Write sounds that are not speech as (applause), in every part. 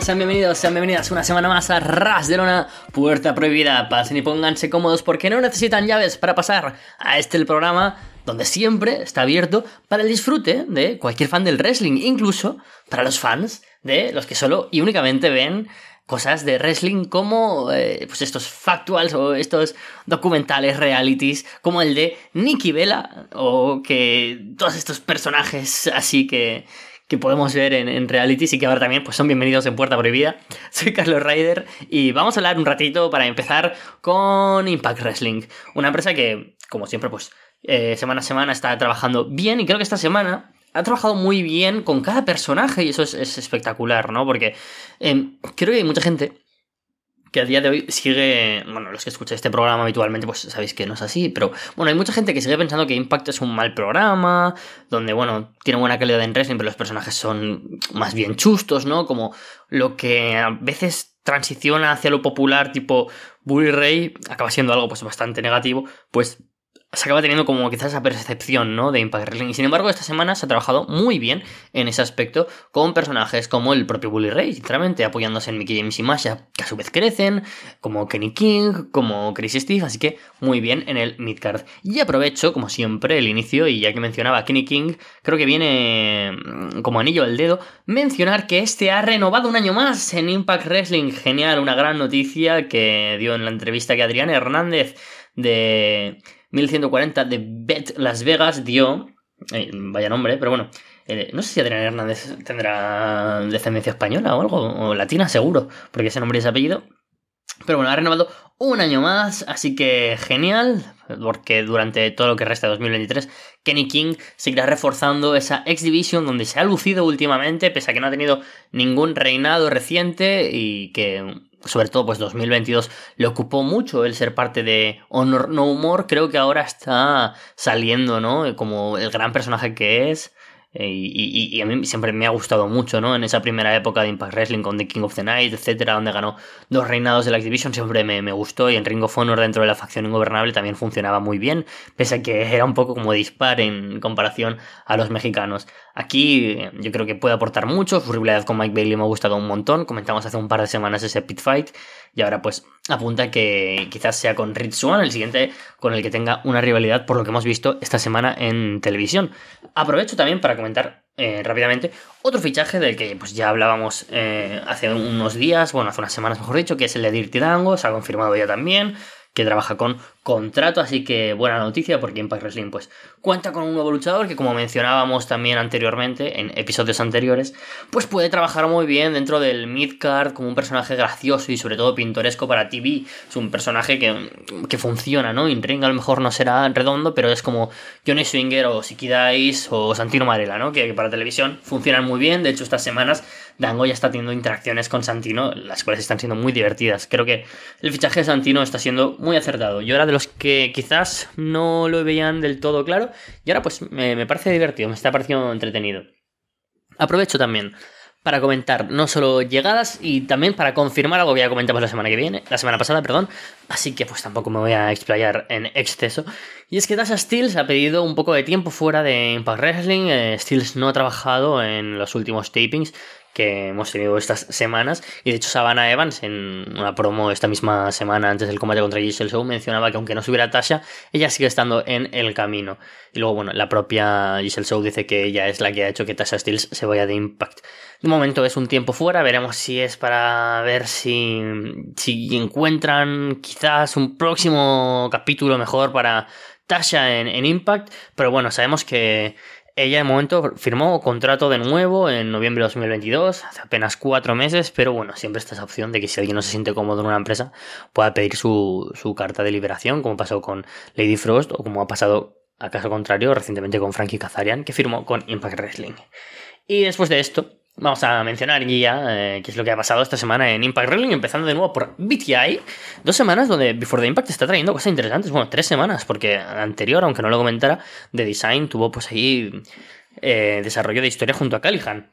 Sean bienvenidos, sean bienvenidas una semana más a Ras de Lona, Puerta Prohibida. Pasen y pónganse cómodos porque no necesitan llaves para pasar a este el programa donde siempre está abierto para el disfrute de cualquier fan del wrestling, incluso para los fans de los que solo y únicamente ven cosas de wrestling como eh, pues estos factuals o estos documentales realities como el de Nikki Vela o que todos estos personajes así que que podemos ver en, en, realities y que ahora también pues son bienvenidos en Puerta Prohibida. (laughs) Soy Carlos Ryder y vamos a hablar un ratito para empezar con Impact Wrestling, una empresa que, como siempre, pues eh, semana a semana está trabajando bien y creo que esta semana ha trabajado muy bien con cada personaje y eso es, es espectacular, ¿no? Porque eh, creo que hay mucha gente que a día de hoy sigue, bueno, los que escucháis este programa habitualmente, pues sabéis que no es así, pero bueno, hay mucha gente que sigue pensando que Impact es un mal programa, donde, bueno, tiene buena calidad en wrestling, pero los personajes son más bien chustos, ¿no? Como lo que a veces transiciona hacia lo popular, tipo Bully Ray, acaba siendo algo pues bastante negativo, pues se acaba teniendo como quizás esa percepción, ¿no? De Impact Wrestling. Y sin embargo, esta semana se ha trabajado muy bien en ese aspecto con personajes como el propio Bully Ray, sinceramente, apoyándose en Mickey James y Masha, que a su vez crecen, como Kenny King, como Chris Steve, así que muy bien en el midcard. Y aprovecho, como siempre, el inicio, y ya que mencionaba Kenny King, creo que viene mm, como anillo al dedo, mencionar que este ha renovado un año más en Impact Wrestling. Genial, una gran noticia que dio en la entrevista que Adrián Hernández de 1140 de Bet Las Vegas dio, eh, vaya nombre, pero bueno, eh, no sé si Adrián Hernández tendrá descendencia española o algo, o latina seguro, porque ese nombre y ese apellido. Pero bueno, ha renovado un año más, así que genial, porque durante todo lo que resta de 2023, Kenny King seguirá reforzando esa X Division donde se ha lucido últimamente, pese a que no ha tenido ningún reinado reciente y que sobre todo pues 2022 le ocupó mucho el ser parte de Honor No Humor, creo que ahora está saliendo, ¿no? Como el gran personaje que es. Eh, y, a mí siempre me ha gustado mucho, ¿no? En esa primera época de Impact Wrestling con The King of the Night, etcétera, donde ganó dos reinados de la X-Division, siempre me, me, gustó. Y en Ring of Honor, dentro de la facción ingobernable, también funcionaba muy bien, pese a que era un poco como dispar en comparación a los mexicanos. Aquí yo creo que puede aportar mucho. Su rivalidad con Mike Bailey me ha gustado un montón. Comentamos hace un par de semanas ese pit fight. Y ahora pues apunta que quizás sea con Rich Swan, el siguiente con el que tenga una rivalidad por lo que hemos visto esta semana en televisión. Aprovecho también para comentar eh, rápidamente otro fichaje del que pues ya hablábamos eh, hace unos días, bueno, hace unas semanas mejor dicho, que es el de Dirty Dango, se ha confirmado ya también que trabaja con contrato, así que buena noticia porque Impact Wrestling pues cuenta con un nuevo luchador que como mencionábamos también anteriormente en episodios anteriores, pues puede trabajar muy bien dentro del midcard como un personaje gracioso y sobre todo pintoresco para TV, es un personaje que, que funciona, ¿no? In ring a lo mejor no será redondo, pero es como Johnny Swinger o Siki Dice o Santino Marella, ¿no? Que, que para televisión funcionan muy bien, de hecho estas semanas Dango ya está teniendo interacciones con Santino, las cuales están siendo muy divertidas. Creo que el fichaje de Santino está siendo muy acertado. Yo era de los que quizás no lo veían del todo claro, y ahora pues me, parece divertido, me está pareciendo entretenido. Aprovecho también para comentar no solo llegadas y también para confirmar algo que ya comentamos la semana que viene, la semana pasada, perdón. Así que pues tampoco me voy a explayar en exceso. Y es que Dasha Steels ha pedido un poco de tiempo fuera de Impact Wrestling. Eh, Steels no ha trabajado en los últimos tapings que hemos tenido estas semanas. Y de hecho, Savannah Evans, en una promo esta misma semana antes del combate contra Giselle Show, mencionaba que aunque no subiera Tasha, ella sigue estando en el camino. Y luego, bueno, la propia Giselle Show dice que ella es la que ha hecho que Tasha Steels se vaya de Impact. De momento es un tiempo fuera, veremos si es para ver si, si encuentran quizás un próximo capítulo mejor para Tasha en, en Impact. Pero bueno, sabemos que ella de momento firmó contrato de nuevo en noviembre de 2022, hace apenas cuatro meses, pero bueno, siempre está esa opción de que si alguien no se siente cómodo en una empresa, pueda pedir su, su carta de liberación, como pasó con Lady Frost o como ha pasado, a caso contrario, recientemente con Frankie Kazarian, que firmó con Impact Wrestling. Y después de esto, Vamos a mencionar ya eh, qué es lo que ha pasado esta semana en Impact Wrestling, empezando de nuevo por BTI. Dos semanas donde Before the Impact está trayendo cosas interesantes. Bueno, tres semanas, porque anterior, aunque no lo comentara, The Design tuvo pues ahí eh, desarrollo de historia junto a Callihan.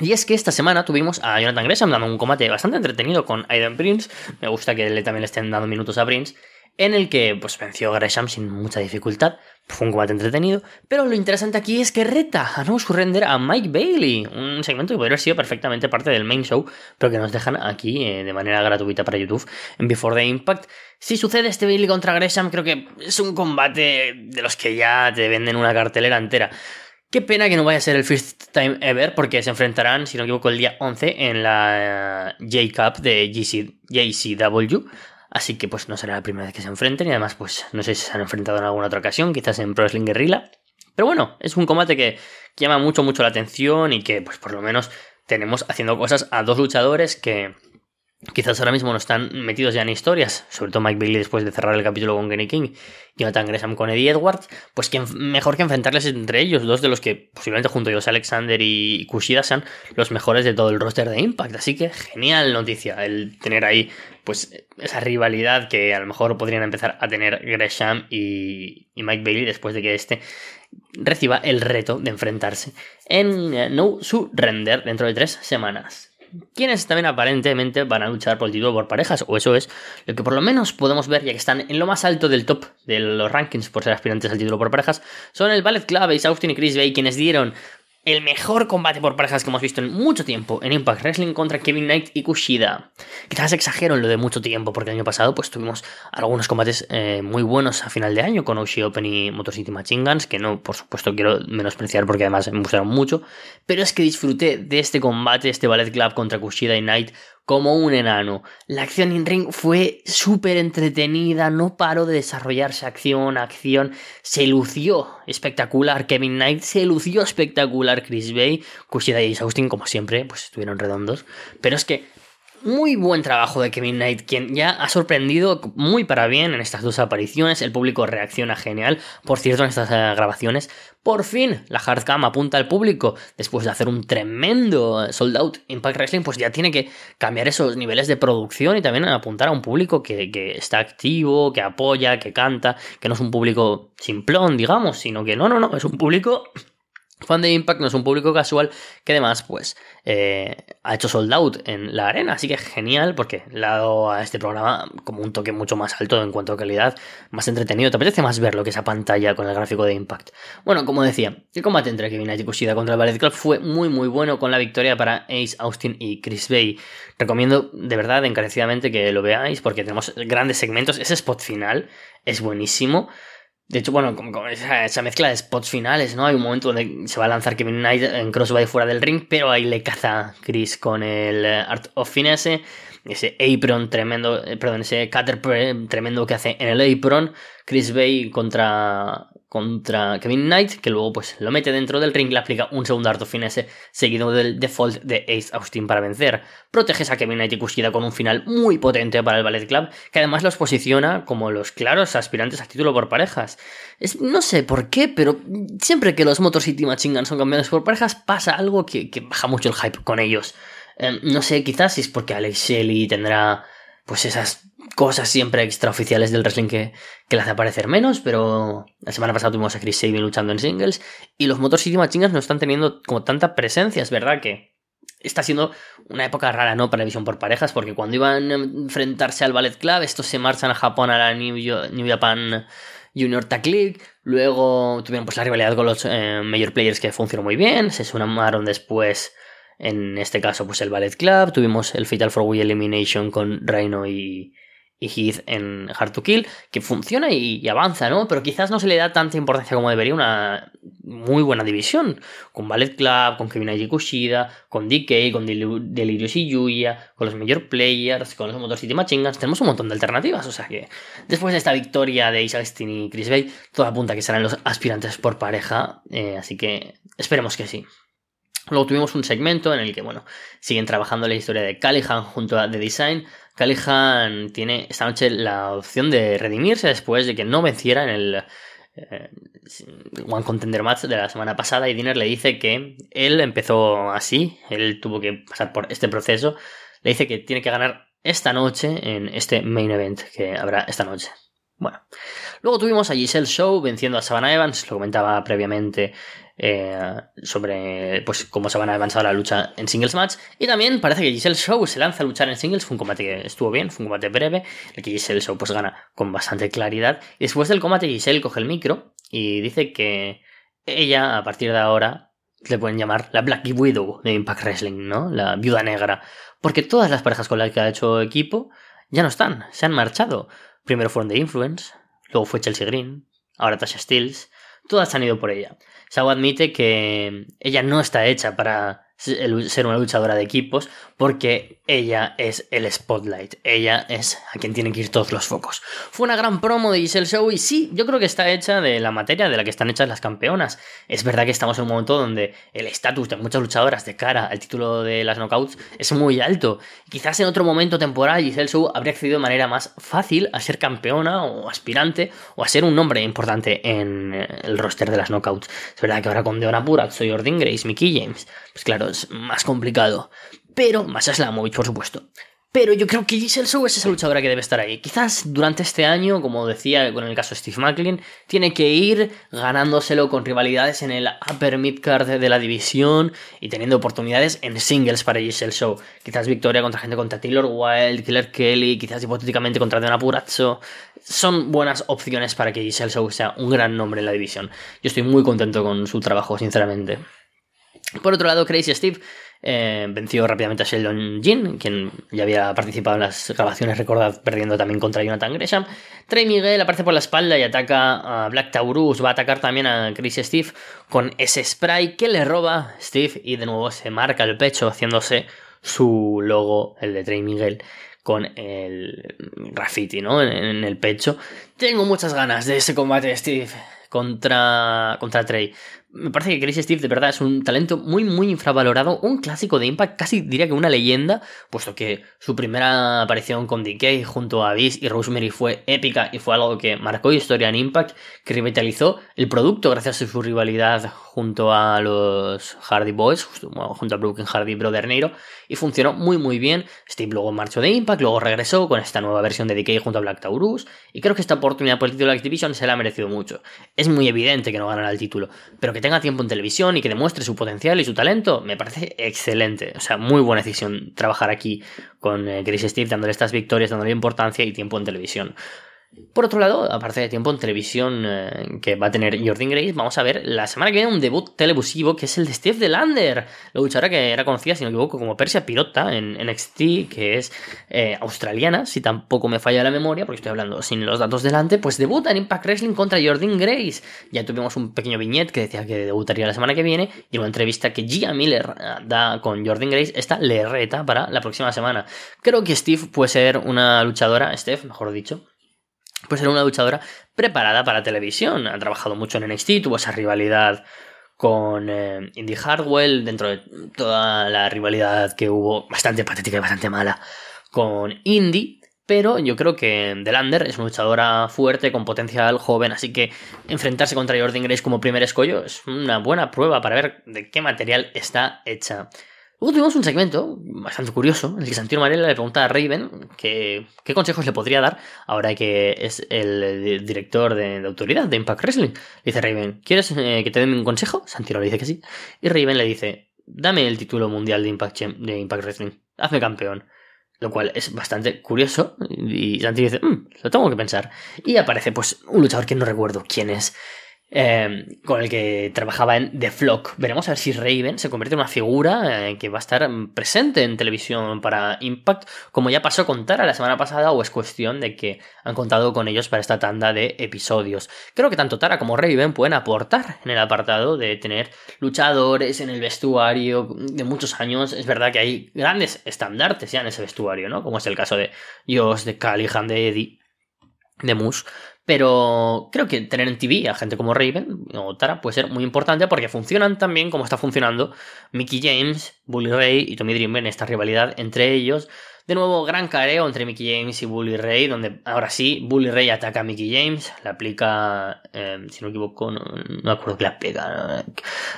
Y es que esta semana tuvimos a Jonathan Gresham dando un combate bastante entretenido con Aiden Prince. Me gusta que también le estén dando minutos a Prince. en el que pues venció Gresham sin mucha dificultad. Fue un combate entretenido, pero lo interesante aquí es que reta a no surrender a Mike Bailey, un segmento que podría haber sido perfectamente parte del main show, pero que nos dejan aquí eh, de manera gratuita para YouTube en Before the Impact. Si sucede este Bailey contra Gresham, creo que es un combate de los que ya te venden una cartelera entera. Qué pena que no vaya a ser el first time ever, porque se enfrentarán, si no me equivoco, el día 11 en la eh, J-Cup de JCW. Así que pues no será la primera vez que se enfrenten y además pues no sé si se han enfrentado en alguna otra ocasión, quizás en Pro Wrestling Guerrilla. Pero bueno, es un combate que llama mucho, mucho la atención y que pues por lo menos tenemos haciendo cosas a dos luchadores que Quizás ahora mismo no están metidos ya en historias, sobre todo Mike Bailey después de cerrar el capítulo con Kenny King y Jonathan Gresham con Eddie Edwards, pues que mejor que enfrentarles entre ellos, dos de los que posiblemente junto a ellos Alexander y Kushida sean los mejores de todo el roster de Impact. Así que genial noticia el tener ahí pues esa rivalidad que a lo mejor podrían empezar a tener Gresham y, Mike Bailey después de que este reciba el reto de enfrentarse en eh, No Surrender dentro de tres semanas quienes también aparentemente van a luchar por el título por parejas, o eso es lo que por lo menos podemos ver, ya que están en lo más alto del top de los rankings por ser aspirantes al título por parejas, son el Ballet Club, Ace Austin y Chris Bay, quienes dieron el mejor combate por parejas que hemos visto en mucho tiempo en Impact Wrestling contra Kevin Knight y Kushida. Quizás exagero en lo de mucho tiempo, porque el año pasado pues tuvimos algunos combates eh, muy buenos a final de año con Oshi Open y Motor City Machine Guns, que no, por supuesto, quiero menospreciar porque además me gustaron mucho, pero es que disfruté de este combate, este Ballet Club contra Kushida y Knight, como un enano. La acción in ring fue súper entretenida, no paró de desarrollarse acción, acción, se lució espectacular. Kevin Knight, se lució espectacular. Chris Bay, Kushida y Austin como siempre, pues estuvieron redondos, pero es que muy buen trabajo de Kevin Knight, quien ya ha sorprendido muy para bien en estas dos apariciones. El público reacciona genial. Por cierto, en estas eh, grabaciones, por fin la hardcam apunta al público. Después de hacer un tremendo sold out Impact Wrestling, pues ya tiene que cambiar esos niveles de producción y también apuntar a un público que, que está activo, que apoya, que canta, que no es un público simplón, digamos, sino que no, no, no, es un público Fan de Impact no es un público casual que además pues eh, ha hecho sold out en la arena, así que genial porque le ha dado a este programa como un toque mucho más alto en cuanto a calidad, más entretenido, te apetece más verlo que esa pantalla con el gráfico de Impact. Bueno, como decía, el combate entre Kevin Knight y Kushida contra el Ballet Club fue muy muy bueno con la victoria para Ace Austin y Chris Bay. Recomiendo de verdad encarecidamente que lo veáis porque tenemos grandes segmentos, ese spot final es buenísimo. De hecho, bueno, como, esa, mezcla de spots finales, ¿no? Hay un momento donde se va a lanzar Kevin Knight en crossbody fuera del ring, pero ahí le caza Chris con el eh, Art of Finesse, ese apron tremendo, eh, perdón, ese cutter tremendo que hace en el apron, Chris Bay contra contra Kevin Knight, que luego pues lo mete dentro del ring, le aplica un segundo arto finesse seguido del default de Ace Austin para vencer. Proteges a Kevin Knight y Kushida con un final muy potente para el Ballet Club, que además los posiciona como los claros aspirantes a título por parejas. Es, no sé por qué, pero siempre que los Motor City Machine son campeones por parejas pasa algo que, baja mucho el hype con ellos. Em, no sé, quizás es porque Alex Shelley tendrá pues esas cosas siempre extraoficiales del wrestling que, que le hace aparecer menos, pero la semana pasada tuvimos a Chris Sabin luchando en singles y los Motor City Machine no están teniendo como tanta presencia, es verdad que está siendo una época rara, ¿no? Para la visión por parejas, porque cuando iban a enfrentarse al Ballet Club, estos se marchan a Japón a la New, Japan Junior Tag League, luego tuvieron pues la rivalidad con los eh, Major Players que funcionó muy bien, se sumaron después en este caso pues el Ballet Club, tuvimos el Fatal 4 Way Elimination con Rhino y, Heath en Hard to Kill, que funciona y, avanza, ¿no? Pero quizás no se le da tanta importancia como debería una muy buena división, con Ballet Club, con Kevin Kushida, con DK, con Delirious y Yuya, con los Major Players, con los Motor City Machine Guns, tenemos un montón de alternativas, o sea que después de esta victoria de Isaac y Chris Bay, todo apunta que serán los aspirantes por pareja, eh, así que esperemos que sí. Luego tuvimos un segmento en el que, bueno, siguen trabajando la historia de Callihan junto a The Design. Callihan tiene esta noche la opción de redimirse después de que no venciera en el eh, One Contender Match de la semana pasada y Dinner le dice que él empezó así, él tuvo que pasar por este proceso, le dice que tiene que ganar esta noche en este main event que habrá esta noche. Bueno, luego tuvimos a Giselle Show venciendo a Savannah Evans, lo comentaba previamente eh, sobre pues cómo se van a avanzar la lucha en singles match. Y también parece que Giselle Show se lanza a luchar en singles. Fue un combate que estuvo bien, fue un combate breve. El que Giselle Show pues gana con bastante claridad. Y después del combate, Giselle coge el micro y dice que ella, a partir de ahora, le pueden llamar la Black Widow de Impact Wrestling, ¿no? La viuda negra. Porque todas las parejas con las que ha hecho equipo ya no están, se han marchado. Primero fueron de Influence, luego fue Chelsea Green, ahora Tasha Steels. Todas han ido por ella. Sao admite que ella no está hecha para ser una luchadora de equipos porque ella es el spotlight, ella es a quien tienen que ir todos los focos. Fue una gran promo de Giselle Show y sí, yo creo que está hecha de la materia de la que están hechas las campeonas. Es verdad que estamos en un momento donde el estatus de muchas luchadoras de cara al título de las knockouts es muy alto. Quizás en otro momento temporal Giselle Show habría accedido de manera más fácil a ser campeona o aspirante o a ser un nombre importante en el roster de las knockouts. Es verdad que ahora con Deona Purat, soy Ordin Grace, Mickey James, pues claro, más complicado. Pero, más Slamovich, por supuesto. Pero yo creo que Giselle Show es esa luchadora que debe estar ahí. Quizás durante este año, como decía con el caso de Steve Macklin, tiene que ir ganándoselo con rivalidades en el upper midcard de la división y teniendo oportunidades en singles para Giselle Show. Quizás victoria contra gente contra Taylor Wilde, Killer Kelly, quizás hipotéticamente contra Diana Purazzo. Son buenas opciones para que Giselle Show sea un gran nombre en la división. Yo estoy muy contento con su trabajo, sinceramente. Por otro lado, Crazy Steve eh, venció rápidamente a Sheldon Jean, quien ya había participado en las grabaciones, recordad, perdiendo también contra Jonathan Gresham. Trey Miguel aparece por la espalda y ataca a Black Taurus. Va a atacar también a Chris Steve con ese spray que le roba Steve y de nuevo se marca el pecho haciéndose su logo, el de Trey Miguel con el graffiti, ¿no? En, el pecho. Tengo muchas ganas de ese combate, Steve, contra, contra Trey me parece que Chris Steve de verdad es un talento muy, muy infravalorado, un clásico de Impact, casi diría que una leyenda, puesto que su primera aparición con DK junto a Abyss y Rosemary fue épica y fue algo que marcó historia en Impact, que revitalizó el producto gracias a su rivalidad junto a los Hardy Boys, junto a Broken Hardy Brother Nero, y funcionó muy, muy bien. Steve luego marchó de Impact, luego regresó con esta nueva versión de DK junto a Black Taurus, y creo que esta oportunidad por el título de Activision se la ha merecido mucho. Es muy evidente que no ganará el título, pero que tenga tiempo en televisión y que demuestre su potencial y su talento, me parece excelente. O sea, muy buena decisión trabajar aquí con eh, Chris Steve, dándole estas victorias, dándole importancia y tiempo en televisión. Por otro lado, aparte de tiempo en televisión eh, que va a tener Jordan Grace, vamos a ver la semana que viene un debut televisivo que es el de Steve Delander, la luchadora que era conocida, si no me equivoco, como Persia Pirota en NXT, que es eh, australiana, si tampoco me falla la memoria, porque estoy hablando sin los datos delante, pues debuta en Impact Wrestling contra Jordan Grace. Ya tuvimos un pequeño viñet que decía que debutaría la semana que viene, y una entrevista que Gia Miller eh, da con Jordan Grace, esta le reta para la próxima semana. Creo que Steve puede ser una luchadora, Steph, mejor dicho, pues era una luchadora preparada para televisión. Ha trabajado mucho en NXT, tuvo esa rivalidad con eh, Indy Hardwell, dentro de toda la rivalidad que hubo, bastante patética y bastante mala, con Indy. Pero yo creo que Delander es una luchadora fuerte, con potencial, joven, así que enfrentarse contra Jordan Grace como primer escollo es una buena prueba para ver de qué material está hecha. Luego tuvimos un segmento bastante curioso en el que Santino Marella le pregunta a Raven qué consejos le podría dar ahora que es el director de, autoridad de Impact Wrestling. Le dice Raven, ¿quieres eh, que te den un consejo? Santino le dice que sí. Y Raven le dice, dame el título mundial de Impact, de Impact Wrestling, hazme campeón. Lo cual es bastante curioso. Y Santino dice, mm, lo tengo que pensar. Y aparece pues un luchador que no recuerdo quién es. Em, con el que trabajaba en The Flock. Veremos a ver si Raven se convierte en una figura eh, que va a estar presente en televisión para Impact, como ya pasó con Tara la semana pasada, o es cuestión de que han contado con ellos para esta tanda de episodios. Creo que tanto Tara como Raven pueden aportar en el apartado de tener luchadores en el vestuario de muchos años. Es verdad que hay grandes estandartes ya en ese vestuario, ¿no? Como es el caso de Josh, de Callihan, de Eddie, de Moose. Pero creo que tener en TV a gente como Raven o Tara puede ser muy importante porque funcionan también como está funcionando Mickey James, Bully Ray y Tommy Dreamer en esta rivalidad entre ellos. De nuevo, gran careo entre Mickey James y Bully Ray, donde ahora sí, Bully Ray ataca a Mickey James, le aplica, em, si no me equivoco, no, me acuerdo que le pega,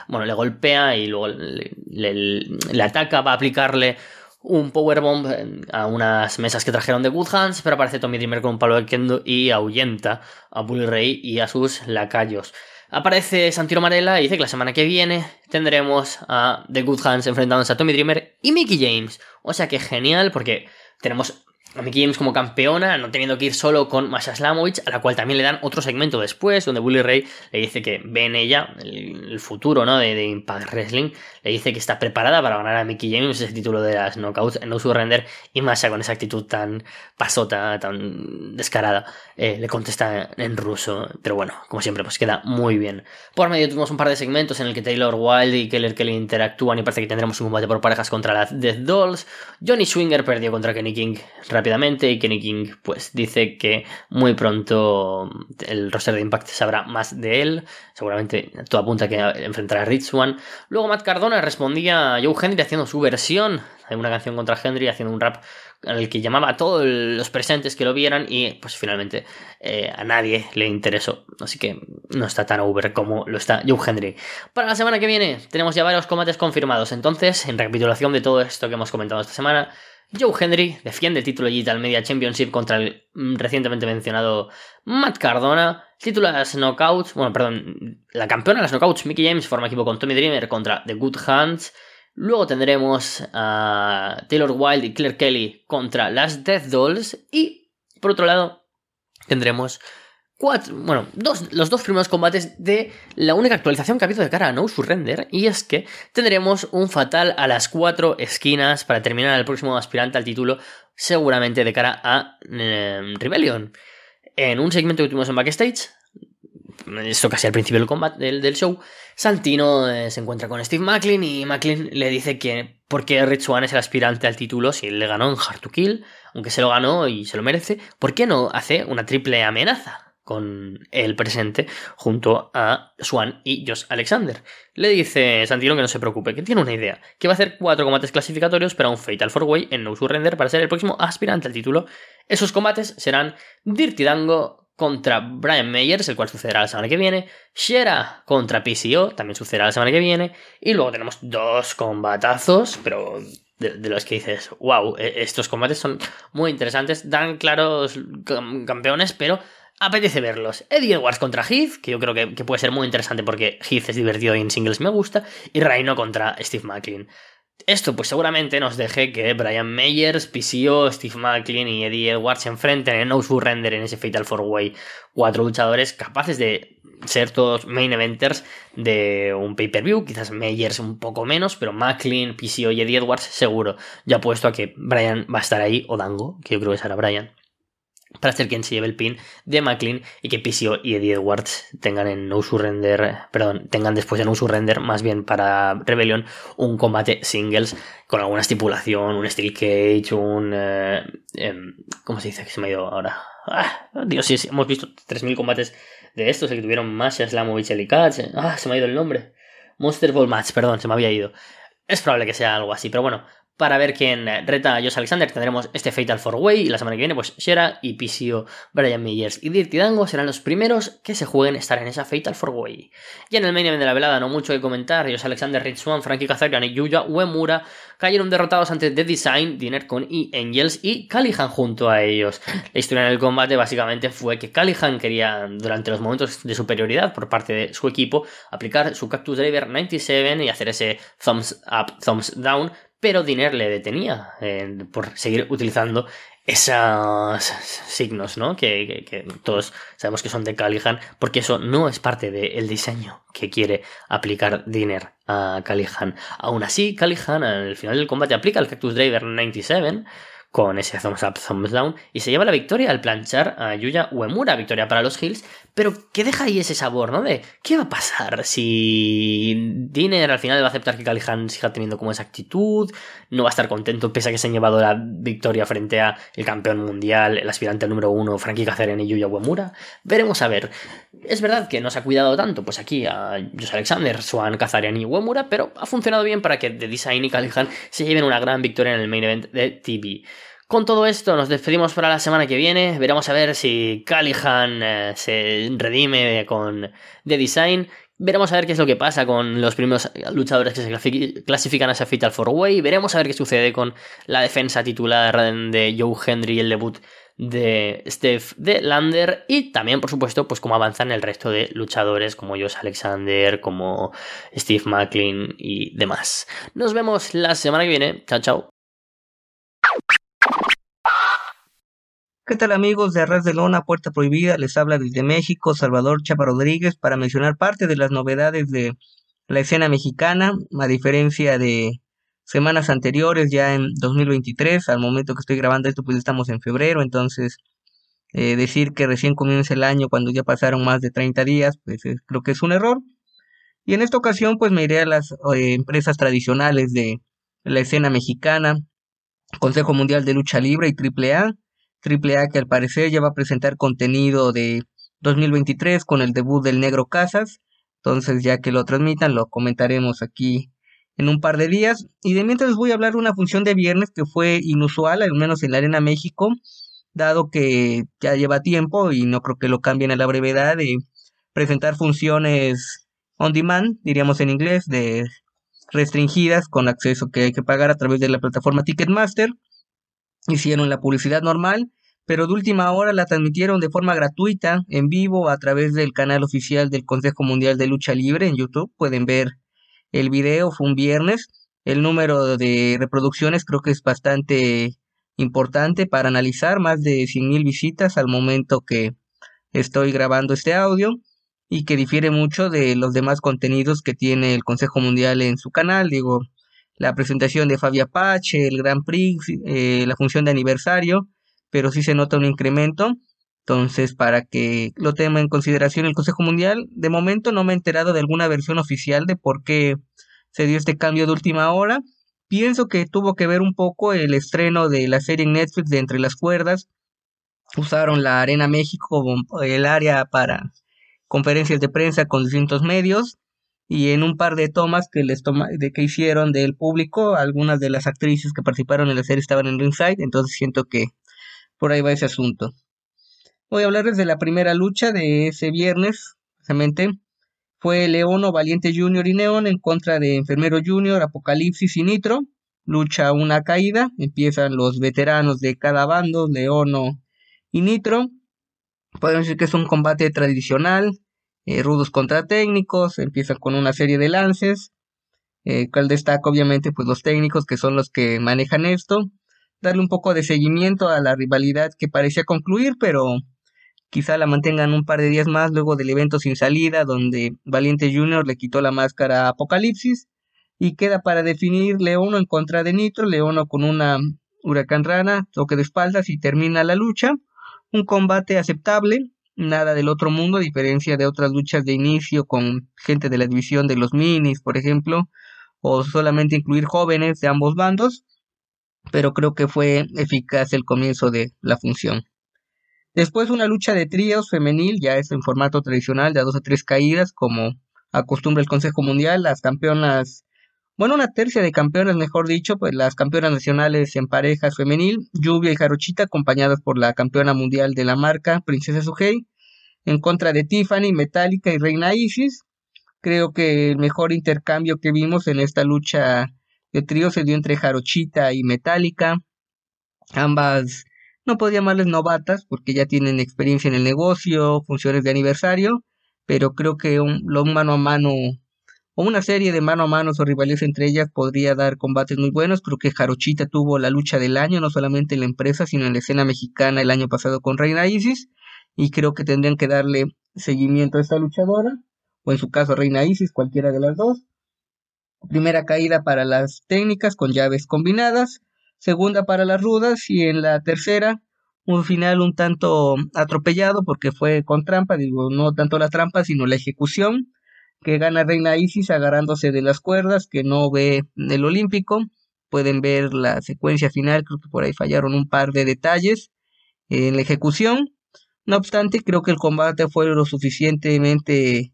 bueno, le golpea y luego le ataca, va a aplicarle un powerbomb a unas mesas que trajeron de Good Hands, pero aparece Tommy Dreamer con un palo de kendo y ahuyenta a Bully Ray y a sus lacayos. Aparece Santino Marella y dice que la semana que viene tendremos a The Good Hands enfrentándose a Tommy Dreamer y Mickey James. O sea que genial porque tenemos a Mickey James como campeona, no teniendo que ir solo con Masha Slamovich, a la cual también le dan otro segmento después, donde Bully Ray le dice que ve en ella el, futuro ¿no? de, Impact Wrestling, le dice que está preparada para ganar a Mickey James ese título de las knockouts en No Surrender, y Masha con esa actitud tan pasota, tan descarada, eh, le contesta en ruso, pero bueno, como siempre, pues queda muy bien. Por medio tuvimos un par de segmentos en el que Taylor Wilde y Keller Kelly interactúan y parece que tendremos un combate por parejas contra las Death Dolls, Johnny Swinger perdió contra Kenny King y Kenny King pues dice que muy pronto el roster de Impact sabrá más de él, seguramente todo apunta a que enfrentará a Rich One. Luego Matt Cardona respondía a Joe Henry haciendo su versión de una canción contra Henry, haciendo un rap en el que llamaba a todos los presentes que lo vieran y pues finalmente eh, a nadie le interesó. Así que no está tan over como lo está Joe Henry. Para la semana que viene tenemos ya varios combates confirmados. Entonces, en recapitulación de todo esto que hemos comentado esta semana, Joe Henry defiende el título Digital Media Championship contra el mm, recientemente mencionado Matt Cardona. Título de las Knockouts, bueno, perdón, la campeona de las Knockouts, Mickey James, forma equipo con Tommy Dreamer contra The Good Hands. Luego tendremos a Taylor Wilde y Claire Kelly contra las Death Dolls. Y por otro lado, tendremos bueno, los dos primeros combates de la única actualización que ha habido de cara a No Surrender, y es que tendremos un fatal a las cuatro esquinas para terminar el próximo aspirante al título, seguramente de cara a em, Rebellion. En un segmento que tuvimos en backstage, esto casi al principio del combate del, show, Santino eh, se encuentra con Steve Macklin y Macklin le dice que porque Rich One es el aspirante al título, si le ganó en Hard to Kill, aunque se lo ganó y se lo merece, ¿por qué no hace una triple amenaza? Con el presente junto a Swan y Josh Alexander. Le dice Santino que no se preocupe, que tiene una idea, que va a hacer cuatro combates clasificatorios para un Fatal 4-Way en No Surrender para ser el próximo aspirante al título. Esos combates serán Dirty Dango contra Brian Meyers, el cual sucederá la semana que viene, Shera contra PCO, también sucederá la semana que viene, y luego tenemos dos combatazos, pero de, los que dices, wow, e, estos combates son muy interesantes, dan claros campeones, pero apetece verlos. Eddie Edwards contra Heath, que yo creo que, puede ser muy interesante porque Heath es divertido y en singles me gusta, y Rhino contra Steve Macklin. Esto pues seguramente nos deje que Brian Meyers, PCO, Steve Macklin y Eddie Edwards se enfrenten en No Surrender en ese Fatal 4-Way. Cuatro luchadores capaces de ser todos main eventers de un pay-per-view. Quizás Meyers un poco menos, pero Macklin, PCO y Eddie Edwards seguro. Ya puesto a que Brian va a estar ahí, o Dango, que yo creo que será Brian para ser quien se lleve el pin de McLean y que PCO y Eddie Edwards tengan en No Surrender, perdón, tengan después de No Surrender, más bien para Rebellion, un combate singles con alguna estipulación, un Steel Cage, un... Eh, em, ¿Cómo se dice? Que se me ha ido ahora. Ah, Dios, sí, hemos visto 3.000 combates de estos, el que tuvieron Masha, Slamovich y Catch. Ah, se me ha ido el nombre. Monster Ball Match, perdón, se me había ido. Es probable que sea algo así, pero bueno, para ver quién reta a Josh Alexander. Tendremos este Fatal 4-Way y la semana que viene, pues Shera y Brian Meyers y Dirty Dango serán los primeros que se jueguen estar en esa Fatal 4-Way. Y en el main event de la velada, no mucho que comentar. Josh Alexander, Rich Swan, Frankie Kazarian y Yuya Uemura cayeron derrotados ante The Design, Dinner con E Angels y Callihan junto a ellos. La historia en el combate básicamente fue que Callihan quería, durante los momentos de superioridad por parte de su equipo, aplicar su Cactus Driver 97 y hacer ese thumbs up, thumbs down pero Diner le detenía eh, por seguir utilizando esos signos, ¿no? Que, todos sabemos que son de Callihan, porque eso no es parte del diseño que quiere aplicar Diner a Callihan. Aún así, Callihan al final del combate aplica el Cactus Driver 97 con ese thumbs up, thumbs down, y se lleva la victoria al planchar a Yuya Uemura, victoria para los Hills, pero que deja ahí ese sabor, ¿no? De qué va a pasar si Diner al final va a aceptar que Callihan siga teniendo como esa actitud, no va a estar contento pese a que se han llevado la victoria frente a el campeón mundial, el aspirante número uno, Frankie Kazarian y Yuya Uemura. Veremos a ver. Es verdad que no se ha cuidado tanto, pues aquí a Jose Alexander, Swan, Kazarian y Uemura, pero ha funcionado bien para que The Design y Callihan se lleven una gran victoria en el main event de TV. Con todo esto nos despedimos para la semana que viene. Veremos a ver si Callihan eh, se redime con The Design. Veremos a ver qué es lo que pasa con los primeros luchadores que se clasifican a esa Fatal 4-Way. Veremos a ver qué sucede con la defensa titular de Joe Hendry y el debut de Steph de Lander. Y también, por supuesto, pues cómo avanzan el resto de luchadores como Josh Alexander, como Steve Macklin y demás. Nos vemos la semana que viene. Chao, chao. ¿Qué tal amigos de Arras de Lona, Puerta Prohibida? Les habla desde México Salvador Chapa Rodríguez para mencionar parte de las novedades de la escena mexicana, a diferencia de semanas anteriores, ya en 2023, al momento que estoy grabando esto, pues estamos en febrero, entonces eh, decir que recién comienza el año cuando ya pasaron más de 30 días, pues creo que es un error. Y en esta ocasión, pues me iré a las eh, empresas tradicionales de la escena mexicana, Consejo Mundial de Lucha Libre y AAA, AAA que al parecer ya va a presentar contenido de 2023 con el debut del Negro Casas. Entonces ya que lo transmitan lo comentaremos aquí en un par de días. Y de mientras voy a hablar de una función de viernes que fue inusual, al menos en la Arena México, dado que ya lleva tiempo y no creo que lo cambien a la brevedad de presentar funciones on demand, diríamos en inglés, de restringidas con acceso que hay que pagar a través de la plataforma Ticketmaster hicieron la publicidad normal, pero de última hora la transmitieron de forma gratuita, en vivo, a través del canal oficial del Consejo Mundial de Lucha Libre en YouTube. Pueden ver el video, fue un viernes. El número de reproducciones creo que es bastante importante para analizar, más de 100.000 visitas al momento que estoy grabando este audio y que difiere mucho de los demás contenidos que tiene el Consejo Mundial en su canal. Digo, la presentación de Fabia Apache, el Grand Prix, eh, la función de aniversario, pero sí se nota un incremento. Entonces, para que lo tenga en consideración el Consejo Mundial, de momento no me he enterado de alguna versión oficial de por qué se dio este cambio de última hora. Pienso que tuvo que ver un poco el estreno de la serie en Netflix de Entre las Cuerdas. Usaron la Arena México como el área para conferencias de prensa con distintos medios y en un par de tomas que les toma, de que hicieron del público, algunas de las actrices que participaron en la serie estaban en ringside, entonces siento que por ahí va ese asunto. Voy a hablarles de la primera lucha de ese viernes, precisamente. Fue Leono, Valiente Junior y Neon en contra de Enfermero Junior, Apocalipsis y Nitro. Lucha una caída, empiezan los veteranos de cada bando, Leono y Nitro. Podemos decir que es un combate tradicional, eh, rudos contra técnicos, empiezan con una serie de lances, eh, cual destaca obviamente pues los técnicos que son los que manejan esto, darle un poco de seguimiento a la rivalidad que parecía concluir, pero quizá la mantengan un par de días más luego del evento sin salida, donde Valiente Junior le quitó la máscara a Apocalipsis, y queda para definir Leono en contra de Nitro, Leono con una huracán rana, toque de espaldas y termina la lucha, un combate aceptable, nada del otro mundo, a diferencia de otras luchas de inicio con gente de la división de los minis, por ejemplo, o solamente incluir jóvenes de ambos bandos, pero creo que fue eficaz el comienzo de la función. Después una lucha de tríos femenil, ya es en formato tradicional de a dos o tres caídas, como acostumbra el Consejo Mundial, las campeonas bueno, una tercia de campeonas, mejor dicho, pues las campeonas nacionales en parejas femenil, Lluvia y Jarochita, acompañadas por la campeona mundial de la marca, Princesa Sugei, en contra de Tiffany, Metallica y Reina Isis. Creo que el mejor intercambio que vimos en esta lucha de trío se dio entre Jarochita y Metallica. Ambas no podía llamarles novatas porque ya tienen experiencia en el negocio, funciones de aniversario, pero creo que un, lo mano a mano o una serie de mano a mano o rivales entre ellas podría dar combates muy buenos. Creo que Jarochita tuvo la lucha del año, no solamente en la empresa, sino en la escena mexicana el año pasado con Reina Isis. Y creo que tendrían que darle seguimiento a esta luchadora, o en su caso Reina Isis, cualquiera de las dos. Primera caída para las técnicas con llaves combinadas, segunda para las rudas y en la tercera un final un tanto atropellado porque fue con trampa, digo, no tanto la trampa sino la ejecución que gana Reina Isis agarrándose de las cuerdas, que no ve el olímpico. Pueden ver la secuencia final, creo que por ahí fallaron un par de detalles en la ejecución. No obstante, creo que el combate fue lo suficientemente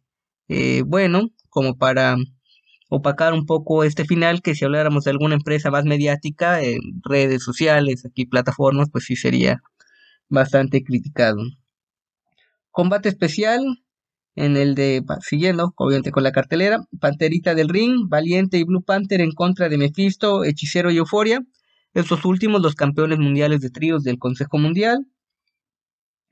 eh, bueno como para opacar un poco este final, que si habláramos de alguna empresa más mediática, en redes sociales, aquí plataformas, pues sí sería bastante criticado. Combate especial, En el de, siguiendo, obviamente con la cartelera, Panterita del Ring, Valiente y Blue Panther en contra de Mephisto, Hechicero y Euforia. Estos últimos, los campeones mundiales de tríos del Consejo Mundial.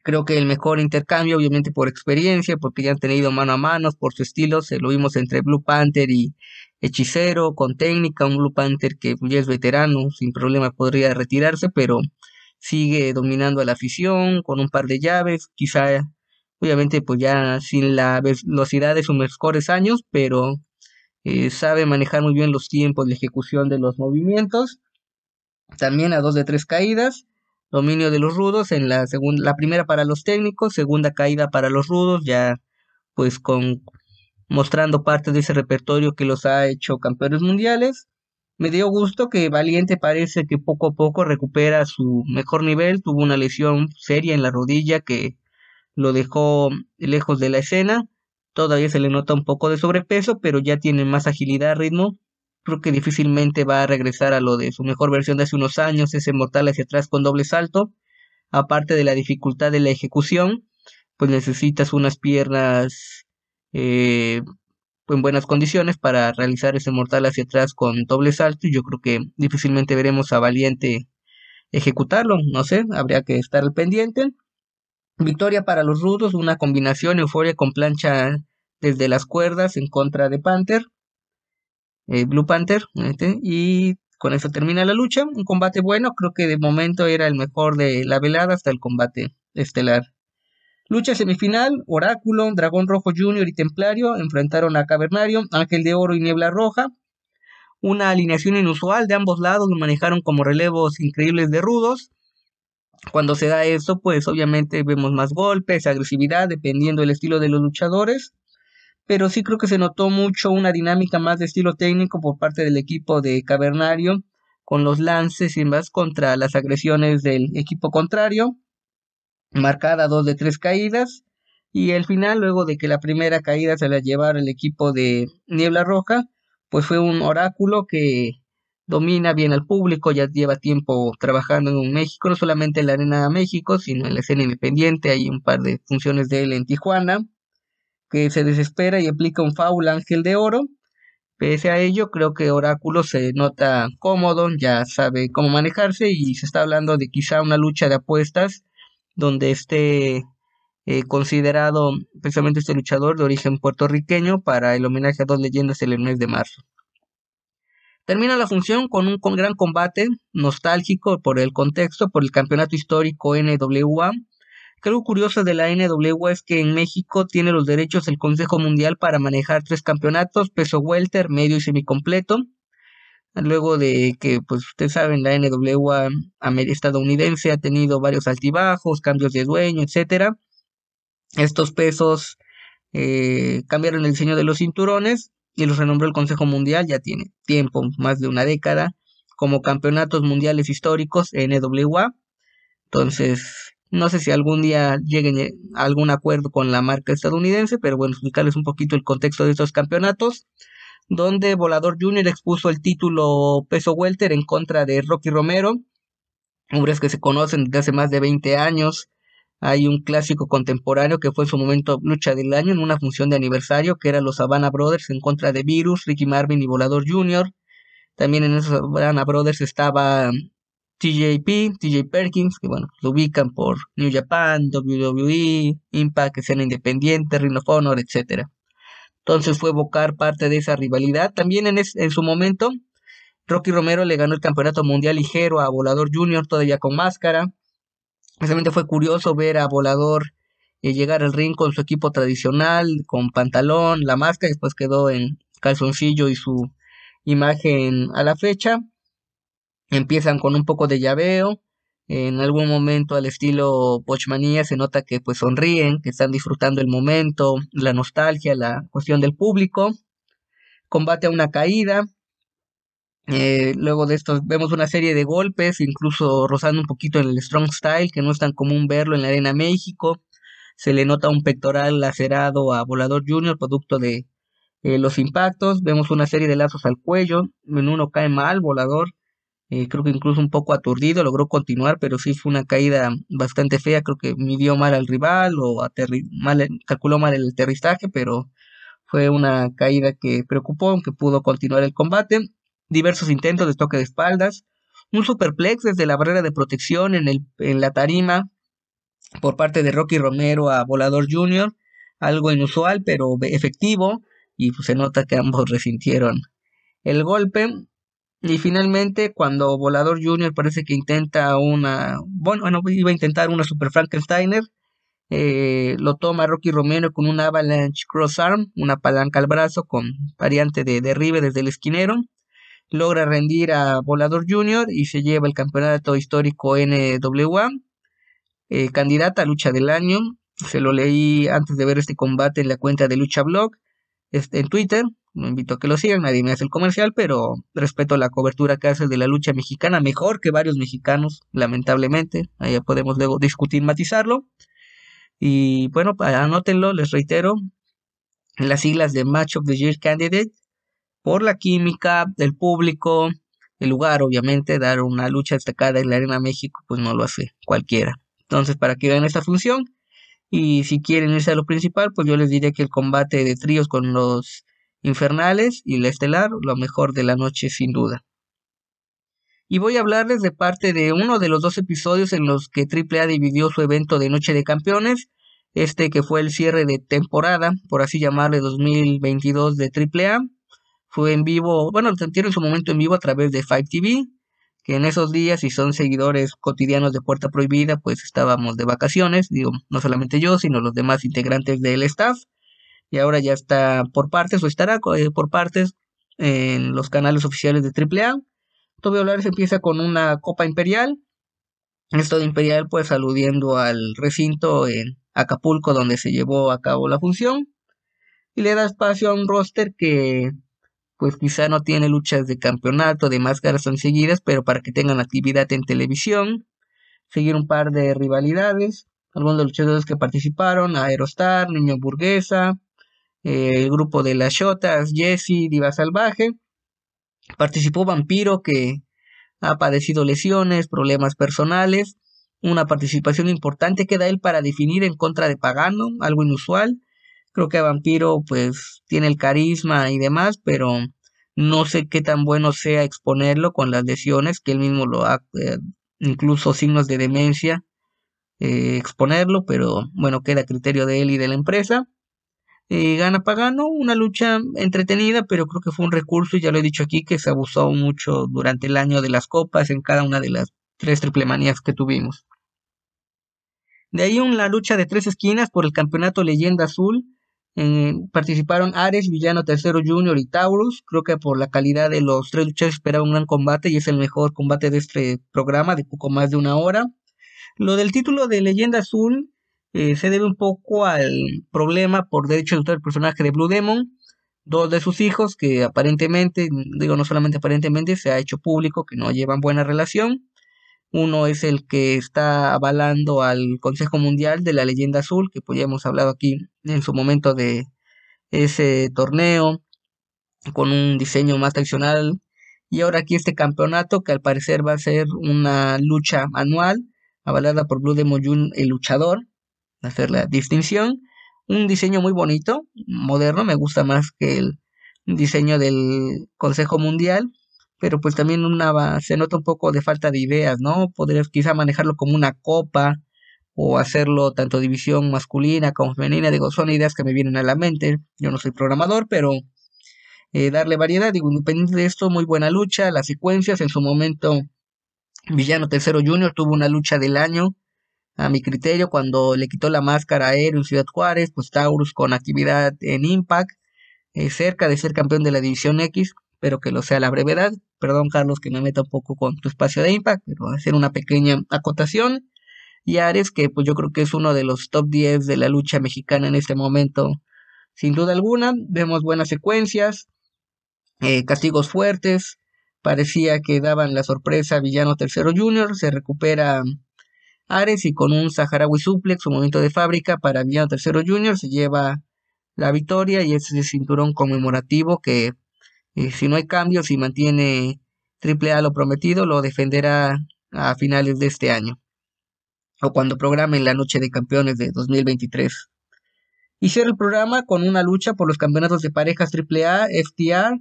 Creo que el mejor intercambio, obviamente por experiencia, porque ya han tenido mano a mano, por su estilo, se lo vimos entre Blue Panther y Hechicero, con técnica, un Blue Panther que ya es veterano, sin problema podría retirarse, pero sigue dominando a la afición con un par de llaves, quizá obviamente pues ya sin la velocidad de sus mejores años, pero eh, sabe manejar muy bien los tiempos, de ejecución de los movimientos, también a dos de tres caídas, dominio de los rudos en la segunda, la primera para los técnicos, segunda caída para los rudos, ya pues con mostrando parte de ese repertorio que los ha hecho campeones mundiales. Me dio gusto que Valiente parece que poco a poco recupera su mejor nivel. Tuvo una lesión seria en la rodilla que lo dejó lejos de la escena. Todavía se le nota un poco de sobrepeso, pero ya tiene más agilidad, ritmo. Creo que difícilmente va a regresar a lo de su mejor versión de hace unos años, ese mortal hacia atrás con doble salto. Aparte de la dificultad de la ejecución, pues necesitas unas piernas eh, en buenas condiciones para realizar ese mortal hacia atrás con doble salto y yo creo que difícilmente veremos a Valiente ejecutarlo, no sé, habría que estar al pendiente. Victoria para los rudos, una combinación euforia con plancha desde las cuerdas en contra de Panther, eh, Blue Panther, este, y con eso termina la lucha. Un combate bueno, creo que de momento era el mejor de la velada hasta el combate estelar. Lucha semifinal, Oráculo, Dragón Rojo Junior y Templario enfrentaron a Cavernario, Ángel de Oro y Niebla Roja. Una alineación inusual de ambos lados, lo manejaron como relevos increíbles de rudos. Cuando se da eso, pues obviamente vemos más golpes, agresividad, dependiendo del estilo de los luchadores. Pero sí creo que se notó mucho una dinámica más de estilo técnico por parte del equipo de Cavernario, con los lances y más contra las agresiones del equipo contrario marcada dos de tres caídas y el final luego de que la primera caída se la llevara el equipo de Niebla Roja pues fue un oráculo que domina bien al público ya lleva tiempo trabajando en México no solamente en la arena México sino en la escena independiente hay un par de funciones de él en Tijuana que se desespera y aplica un faul ángel de oro Pese a ello, creo que Oráculo se nota cómodo, ya sabe cómo manejarse y se está hablando de quizá una lucha de apuestas donde esté eh, considerado precisamente este luchador de origen puertorriqueño para el homenaje a dos leyendas el mes de marzo. Termina la función con un gran combate nostálgico por el contexto, por el campeonato histórico NWA. Que algo curioso de la NWA es que en México tiene los derechos el Consejo Mundial para manejar tres campeonatos, peso welter, medio y semicompleto luego de que, pues ustedes saben, la NWA estadounidense ha tenido varios altibajos, cambios de dueño, etcétera. Estos pesos eh, cambiaron el diseño de los cinturones y los renombró el Consejo Mundial, ya tiene tiempo, más de una década, como campeonatos mundiales históricos NWA. Entonces, no sé si algún día lleguen a algún acuerdo con la marca estadounidense, pero bueno, explicarles un poquito el contexto de estos campeonatos donde Volador Jr. expuso el título peso welter en contra de Rocky Romero, hombres que se conocen desde hace más de 20 años. Hay un clásico contemporáneo que fue en su momento lucha del año en una función de aniversario que era los Savannah Brothers en contra de Virus, Ricky Marvin y Volador Jr. También en esos Savannah Brothers estaba TJP, TJ Perkins, que bueno, lo ubican por New Japan, WWE, Impact, escena independiente, Ring of Honor, etcétera. Entonces fue evocar parte de esa rivalidad. También en, en su momento, Rocky Romero le ganó el campeonato mundial ligero a Volador Junior, todavía con máscara. Realmente fue curioso ver a Volador eh, llegar al ring con su equipo tradicional, con pantalón, la máscara, después quedó en calzoncillo y su imagen a la fecha. Empiezan con un poco de llaveo, en algún momento al estilo Pochmanía se nota que pues sonríen, que están disfrutando el momento, la nostalgia, la cuestión del público. Combate a una caída. Eh, luego de esto vemos una serie de golpes, incluso rozando un poquito en el strong style, que no es tan común verlo en la Arena México. Se le nota un pectoral lacerado a Volador Junior, producto de eh, los impactos. Vemos una serie de lazos al cuello. En uno cae mal, Volador eh, creo que incluso un poco aturdido, logró continuar, pero sí fue una caída bastante fea, creo que midió mal al rival o mal, calculó mal el aterrizaje, pero fue una caída que preocupó, aunque pudo continuar el combate. Diversos intentos de toque de espaldas, un superplex desde la barrera de protección en, el, en la tarima por parte de Rocky Romero a Volador Jr., algo inusual pero efectivo, y pues se nota que ambos (laughs) resintieron el golpe. Y finalmente, cuando Volador Jr. parece que intenta una. Bueno, iba a intentar una Super Frankensteiner. Eh, lo toma Rocky Romero con un Avalanche Cross Arm, una palanca al brazo con variante de derribe desde el esquinero. Logra rendir a Volador Jr. y se lleva el campeonato histórico NWA. Eh, candidata a lucha del año. Se lo leí antes de ver este combate en la cuenta de Lucha Blog este, en Twitter. No invito a que lo sigan, nadie me hace el comercial, pero respeto la cobertura que hace de la lucha mexicana, mejor que varios mexicanos, lamentablemente. Allá podemos luego discutir, matizarlo. Y bueno, anótenlo, les reitero, las siglas de Match of the Year Candidate, por la química del público, el lugar, obviamente, dar una lucha destacada en la Arena México, pues no lo hace cualquiera. Entonces, para que vean esta función, y si quieren irse a lo principal, pues yo les diré que el combate de tríos con los infernales y la estelar, lo mejor de la noche sin duda. Y voy a hablarles de parte de uno de los dos episodios en los que AAA dividió su evento de Noche de Campeones, este que fue el cierre de temporada, por así llamarle 2022 de AAA. Fue en vivo, bueno, lo en su momento en vivo a través de Five TV, que en esos días, si son seguidores cotidianos de Puerta Prohibida, pues estábamos de vacaciones, digo, no solamente yo, sino los demás integrantes del staff y ahora ya está por partes o estará eh, por partes en los canales oficiales de AAA. Hablar se empieza con una Copa Imperial. Esto de Imperial pues aludiendo al recinto en Acapulco donde se llevó a cabo la función. Y le da espacio a un roster que pues quizá no tiene luchas de campeonato, de máscaras son seguidas, pero para que tengan actividad en televisión. Seguir un par de rivalidades. Algunos de los luchadores que participaron, Aerostar, Niño Burguesa, eh, el grupo de las Shotas, Jesse, Diva Salvaje. Participó Vampiro, que ha padecido lesiones, problemas personales. Una participación importante que da él para definir en contra de Pagano, algo inusual. Creo que Vampiro pues tiene el carisma y demás, pero no sé qué tan bueno sea exponerlo con las lesiones, que él mismo lo ha, eh, incluso signos de demencia, eh, exponerlo, pero bueno, queda a criterio de él y de la empresa. Eh, gana Pagano, una lucha entretenida, pero creo que fue un recurso, y ya lo he dicho aquí, que se abusó mucho durante el año de las copas en cada una de las tres triple manías que tuvimos. De ahí una lucha de tres esquinas por el campeonato Leyenda Azul. Participaron Ares, Villano Tercero Junior y Taurus. Creo que por la calidad de los tres luchadores esperaba un gran combate y es el mejor combate de este programa de poco más de una hora. Lo del título de Leyenda Azul eh, se debe un poco al problema por derecho de autor del personaje de Blue Demon. Dos de sus hijos que aparentemente, digo no solamente aparentemente, se ha hecho público que no llevan buena relación. Uno es el que está avalando al Consejo Mundial de la Leyenda Azul, que pues ya hemos hablado aquí en su momento de ese torneo, con un diseño más tradicional. Y ahora aquí este campeonato, que al parecer va a ser una lucha anual, avalada por Blue Demon el luchador, hacer la distinción. Un diseño muy bonito, moderno, me gusta más que el diseño del Consejo Mundial, pero pues también una, se nota un poco de falta de ideas, ¿no? Podrías quizá manejarlo como una copa o hacerlo tanto división masculina como femenina, digo, son ideas que me vienen a la mente, yo no soy programador, pero eh, darle variedad, digo, independiente de esto, muy buena lucha, las secuencias, en su momento Villano Tercero Junior tuvo una lucha del año, a mi criterio, cuando le quitó la máscara a en Ciudad Juárez, pues Taurus con actividad en Impact, eh, cerca de ser campeón de la División X, pero que lo sea la brevedad. Perdón, Carlos, que me meta un poco con tu espacio de Impact, pero hacer una pequeña acotación. Y Ares, que pues yo creo que es uno de los top 10 de la lucha mexicana en este momento, sin duda alguna. Vemos buenas secuencias, eh, castigos fuertes. Parecía que daban la sorpresa a Villano Tercero Junior. Se recupera Ares y con un Saharaui Suplex, un momento de fábrica para Villano Tercero Junior, se lleva la victoria y ese cinturón conmemorativo que eh, si no hay cambios y mantiene AAA lo prometido lo defenderá a finales de este año o cuando programen la noche de campeones de 2023. Hicieron el programa con una lucha por los campeonatos de parejas AAA, FTR,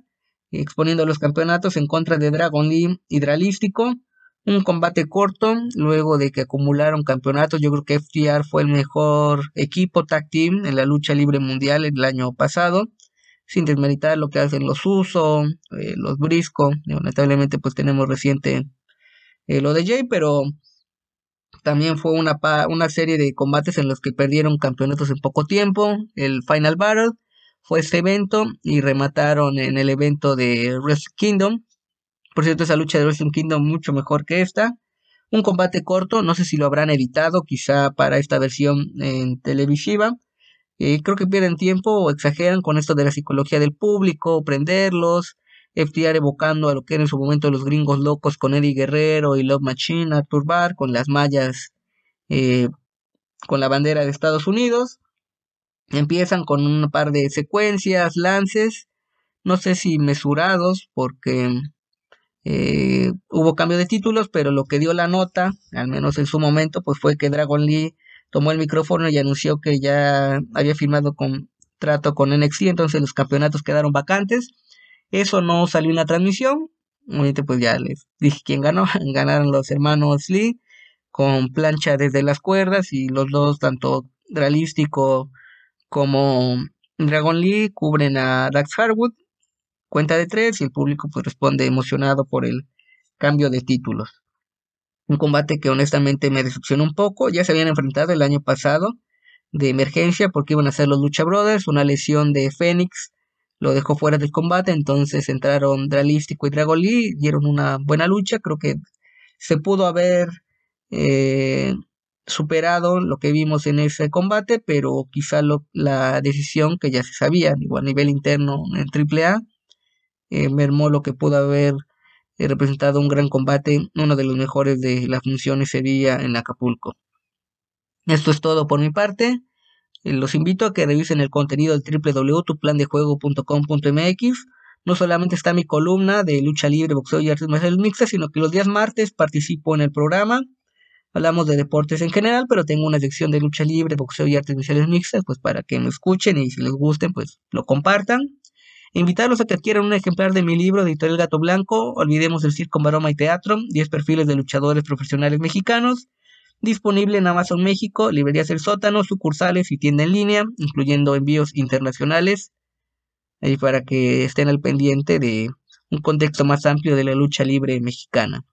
exponiendo los campeonatos en contra de Dragon Lee Hidralístico. Un combate corto, luego de que acumularon campeonatos. Yo creo que FTR fue el mejor equipo tag team en la lucha libre mundial el año pasado. Sin desmeritar lo que hacen los Uso, eh, los Brisco. Lamentablemente, pues tenemos reciente eh, lo de Jay, pero también fue una, una serie de combates en los que perdieron campeonatos en poco tiempo. El Final Battle fue este evento y remataron en el evento de Wrestle Kingdom. Por cierto, esa lucha de Wrestle Kingdom mucho mejor que esta. Un combate corto, no sé si lo habrán editado, quizá para esta versión en televisiva. Eh, creo que pierden tiempo o exageran con esto de la psicología del público, prenderlos, FTR evocando a lo que era en su momento los gringos locos con Eddie Guerrero y Love Machine, Arthur Barr, con las mallas, eh, con la bandera de Estados Unidos. Empiezan con un par de secuencias, lances, no sé si mesurados, porque eh, hubo cambio de títulos, pero lo que dio la nota, al menos en su momento, pues fue que Dragon Lee tomó el micrófono y anunció que ya había firmado contrato con NXT, entonces los campeonatos quedaron vacantes eso no salió en la transmisión. Ahorita pues ya les dije quién ganó. (laughs) Ganaron los hermanos Lee con plancha desde las cuerdas y los dos, tanto Realístico como Dragon Lee, cubren a Dax Harwood. Cuenta de tres y el público pues responde emocionado por el cambio de títulos. Un combate que honestamente me decepcionó un poco. Ya se habían enfrentado el año pasado de emergencia porque iban a ser los Lucha Brothers. Una lesión de Fénix lo dejó fuera del combate, entonces entraron Dralístico y Dragoli, dieron una buena lucha, creo que se pudo haber eh, superado lo que vimos en ese combate, pero quizá la decisión que ya se sabía a nivel interno en AAA eh, mermó lo que pudo haber representado un gran combate, uno de los mejores de la función ese día en Acapulco. Esto es todo por mi parte. Eh, los invito a que revisen el contenido del www.tuplandejuego.com.mx. No solamente está mi columna de lucha libre, boxeo y artes marciales mixtas, sino que los días martes participo en el programa. Hablamos de deportes en general, pero tengo una sección de lucha libre, boxeo y artes marciales mixtas, pues para que me escuchen y si les gusten, pues lo compartan. Invitarlos a que adquieran un ejemplar de mi libro Editorial Gato Blanco, Olvidemos el Circo, Maroma y Teatro, 10 perfiles de luchadores profesionales mexicanos disponible en Amazon México, librerías El Sótano, sucursales y tienda en línea, incluyendo envíos internacionales, para que estén al pendiente de un contexto más amplio de la lucha libre mexicana.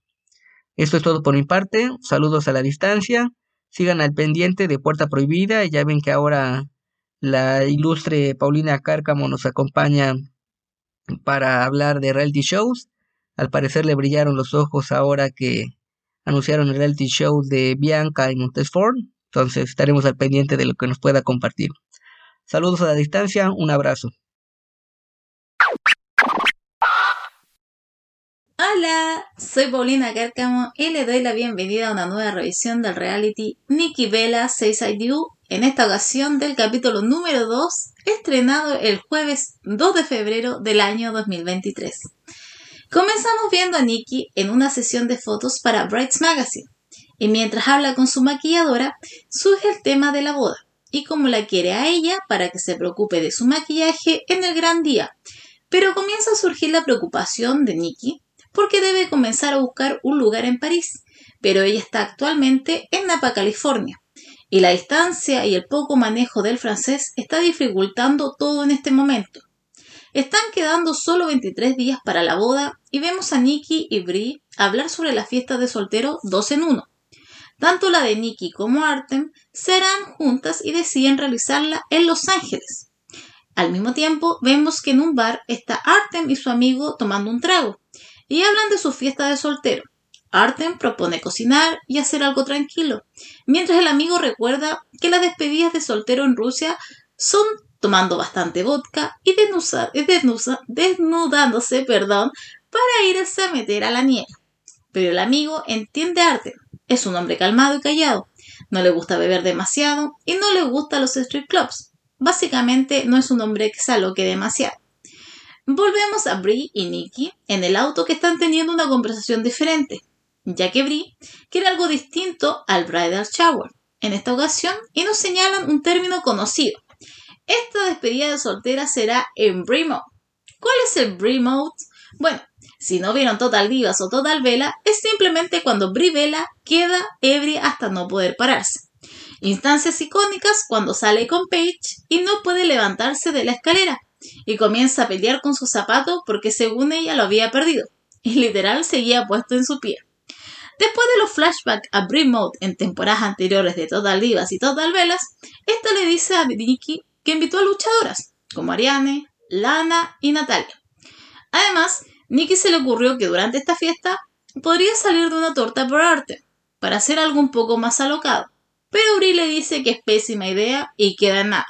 Esto es todo por mi parte, saludos a la distancia, sigan al pendiente de Puerta Prohibida, ya ven que ahora la ilustre Paulina Cárcamo nos acompaña para hablar de reality shows, al parecer le brillaron los ojos ahora que anunciaron el reality show de Bianca y Montesfort, entonces estaremos al pendiente de lo que nos pueda compartir. Saludos a la distancia, un abrazo. Hola, soy Paulina Cárcamo y le doy la bienvenida a una nueva revisión del reality Nikki Vela 6 I Do, en esta ocasión del capítulo número 2, estrenado el jueves 2 de febrero del año 2023. Comenzamos viendo a Nikki en una sesión de fotos para Brights Magazine, y mientras habla con su maquilladora, surge el tema de la boda, y cómo la quiere a ella para que se preocupe de su maquillaje en el gran día. Pero comienza a surgir la preocupación de Nikki, porque debe comenzar a buscar un lugar en París, pero ella está actualmente en Napa, California, y la distancia y el poco manejo del francés está dificultando todo en este momento. Están quedando solo 23 días para la boda y vemos a Nicky y Brie hablar sobre la fiesta de soltero dos en uno. Tanto la de Nicky como Artem serán juntas y deciden realizarla en Los Ángeles. Al mismo tiempo, vemos que en un bar está Artem y su amigo tomando un trago y hablan de su fiesta de soltero. Artem propone cocinar y hacer algo tranquilo, mientras el amigo recuerda que las despedidas de soltero en Rusia son tomando bastante vodka y desnudándose perdón, para irse a meter a la nieve. Pero el amigo entiende arte. Es un hombre calmado y callado. No le gusta beber demasiado y no le gustan los street clubs. Básicamente no es un hombre que se aloque demasiado. Volvemos a Brie y Nikki en el auto que están teniendo una conversación diferente, ya que Brie quiere algo distinto al bridal shower en esta ocasión y nos señalan un término conocido. Esta despedida de soltera será en Brie Mode. ¿Cuál es el Brie Mode? Bueno, si no vieron Total Divas o Total Vela, es simplemente cuando Brie Vela queda ebria hasta no poder pararse. Instancias icónicas cuando sale con Paige y no puede levantarse de la escalera y comienza a pelear con su zapato porque según ella lo había perdido y literal seguía puesto en su pie. Después de los flashbacks a Brie Mode en temporadas anteriores de Total Divas y Total Velas, esta le dice a Nikki que invitó a luchadoras como Ariane, Lana y Natalia. Además, Nikki se le ocurrió que durante esta fiesta podría salir de una torta por arte, para hacer algo un poco más alocado. Pero Brie le dice que es pésima idea y queda en nada.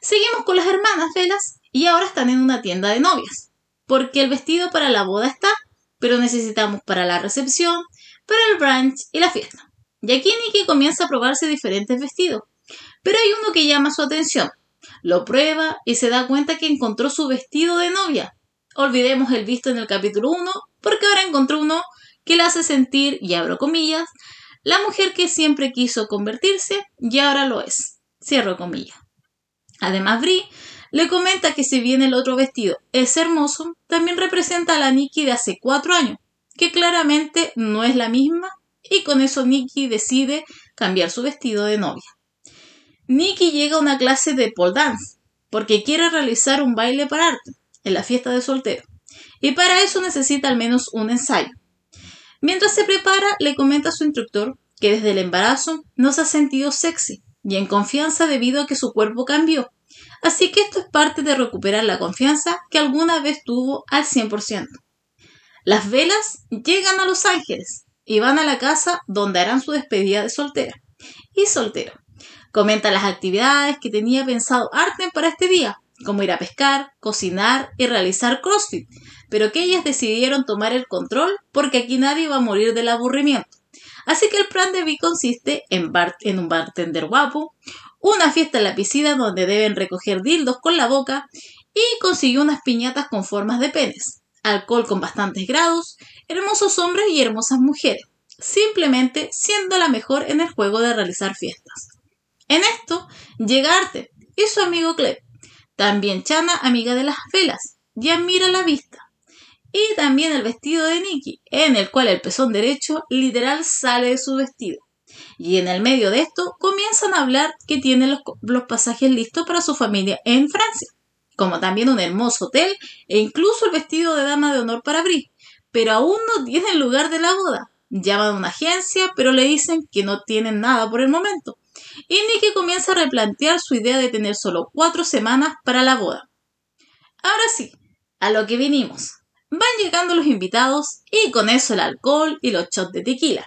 Seguimos con las hermanas Velas y ahora están en una tienda de novias, porque el vestido para la boda está, pero necesitamos para la recepción, para el brunch y la fiesta. Y aquí Nikki comienza a probarse diferentes vestidos, pero hay uno que llama su atención. Lo prueba y se da cuenta que encontró su vestido de novia. Olvidemos el visto en el capítulo 1, porque ahora encontró uno que la hace sentir, y abro comillas, la mujer que siempre quiso convertirse y ahora lo es. Cierro comillas. Además, Brie le comenta que si bien el otro vestido es hermoso, también representa a la Nikki de hace cuatro años, que claramente no es la misma, y con eso Nikki decide cambiar su vestido de novia. Nikki llega a una clase de pole dance, porque quiere realizar un baile para arte en la fiesta de soltero, y para eso necesita al menos un ensayo. Mientras se prepara, le comenta a su instructor que desde el embarazo no se ha sentido sexy y en confianza debido a que su cuerpo cambió. Así que esto es parte de recuperar la confianza que alguna vez tuvo al 100%. Las velas llegan a Los Ángeles y van a la casa donde harán su despedida de soltera y soltero. Comenta las actividades que tenía pensado Arten para este día, como ir a pescar, cocinar y realizar CrossFit, pero que ellas decidieron tomar el control porque aquí nadie va a morir del aburrimiento. Así que el plan de Vi consiste en, en un bartender guapo, una fiesta en la piscina donde deben recoger dildos con la boca y consiguió unas piñatas con formas de penes, alcohol con bastantes grados, hermosos hombres y hermosas mujeres, simplemente siendo la mejor en el juego de realizar fiestas. En esto llega Arte y su amigo Cleb, también Chana, amiga de las velas, y admira la vista y también el vestido de Nikki, en el cual el pezón derecho literal sale de su vestido. Y en el medio de esto comienzan a hablar que tiene los, pasajes listos para su familia en Francia, como también un hermoso hotel e incluso el vestido de dama de honor para Brie, pero aún no tiene el lugar de la boda. Llaman a una agencia, pero le dicen que no tienen nada por el momento. Y Nikki comienza a replantear su idea de tener solo cuatro semanas para la boda. Ahora sí, a lo que vinimos. Van llegando los invitados y con eso el alcohol y los shots de tequila.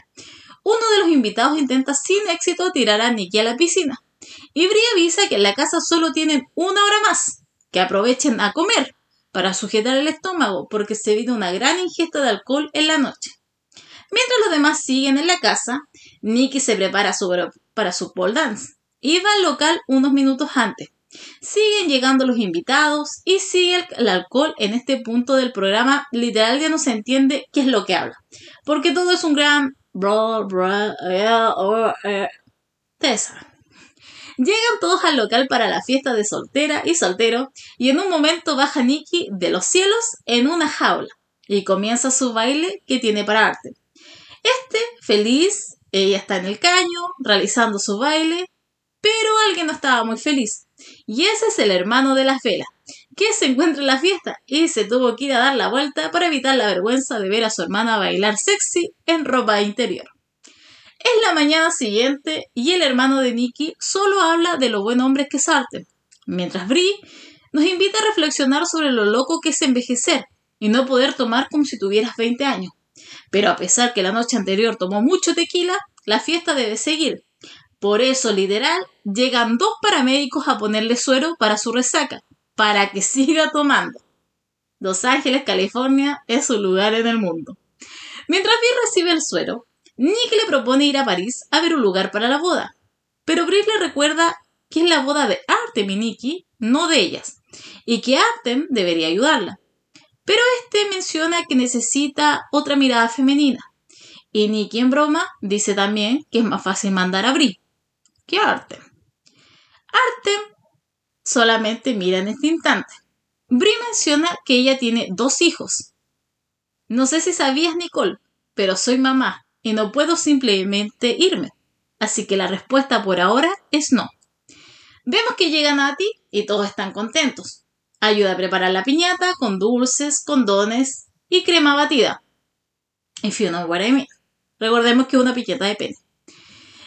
Uno de los invitados intenta sin éxito tirar a Nicky a la piscina. Y Brie avisa que en la casa solo tienen una hora más, que aprovechen a comer para sujetar el estómago porque se viene una gran ingesta de alcohol en la noche. Mientras los demás siguen en la casa, Nicky se prepara para su pole dance y va al local unos minutos antes, Siguen llegando los invitados y sigue el, alcohol en este punto del programa. Literal ya no se entiende qué es lo que habla. Porque todo es un gran... Llegan todos al local para la fiesta de soltera y soltero y en un momento baja Nikki de los cielos en una jaula y comienza su baile que tiene para arte. Este, feliz, ella está en el caño realizando su baile, pero alguien no estaba muy feliz y ese es el hermano de las velas, que se encuentra en la fiesta y se tuvo que ir a dar la vuelta para evitar la vergüenza de ver a su hermana bailar sexy en ropa interior. Es la mañana siguiente y el hermano de Nicky solo habla de lo buen hombre que es mientras Brie nos invita a reflexionar sobre lo loco que es envejecer y no poder tomar como si tuvieras 20 años. Pero a pesar que la noche anterior tomó mucho tequila, la fiesta debe seguir por eso, literal, llegan dos paramédicos a ponerle suero para su resaca, para que siga tomando. Los Ángeles, California, es su lugar en el mundo. Mientras Brie recibe el suero, Nick le propone ir a París a ver un lugar para la boda. Pero Brie le recuerda que es la boda de Artemis Nicky, no de ellas, y que Artem debería ayudarla. Pero este menciona que necesita otra mirada femenina. Y Nicky en broma dice también que es más fácil mandar a Bri que Artem. Artem solamente mira en este instante. Bri menciona que ella tiene dos hijos. No sé si sabías, Nicole, pero soy mamá y no puedo simplemente irme. Así que la respuesta por ahora es no. Vemos que llega Nati y todos están contentos. Ayuda a preparar la piñata con dulces, condones y crema batida. If you know what I mean. Recordemos que es una piñata de pene.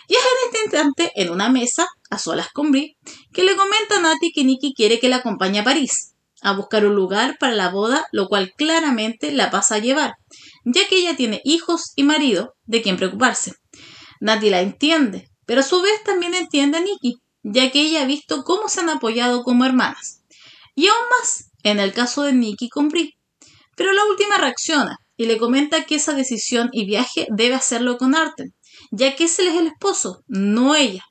Y es en este instante, en una mesa, a solas con Brie, que le comenta a Nati que Nicky quiere que la acompañe a París, a buscar un lugar para la boda, lo cual claramente la pasa a llevar, ya que ella tiene hijos y marido de quien preocuparse. Nati la entiende, pero a su vez también entiende a Nicky, ya que ella ha visto cómo se han apoyado como hermanas y aún más en el caso de Nicky con Brie. Pero la última reacciona y le comenta que esa decisión y viaje debe hacerlo con Artem, ya que él es el esposo, no ella.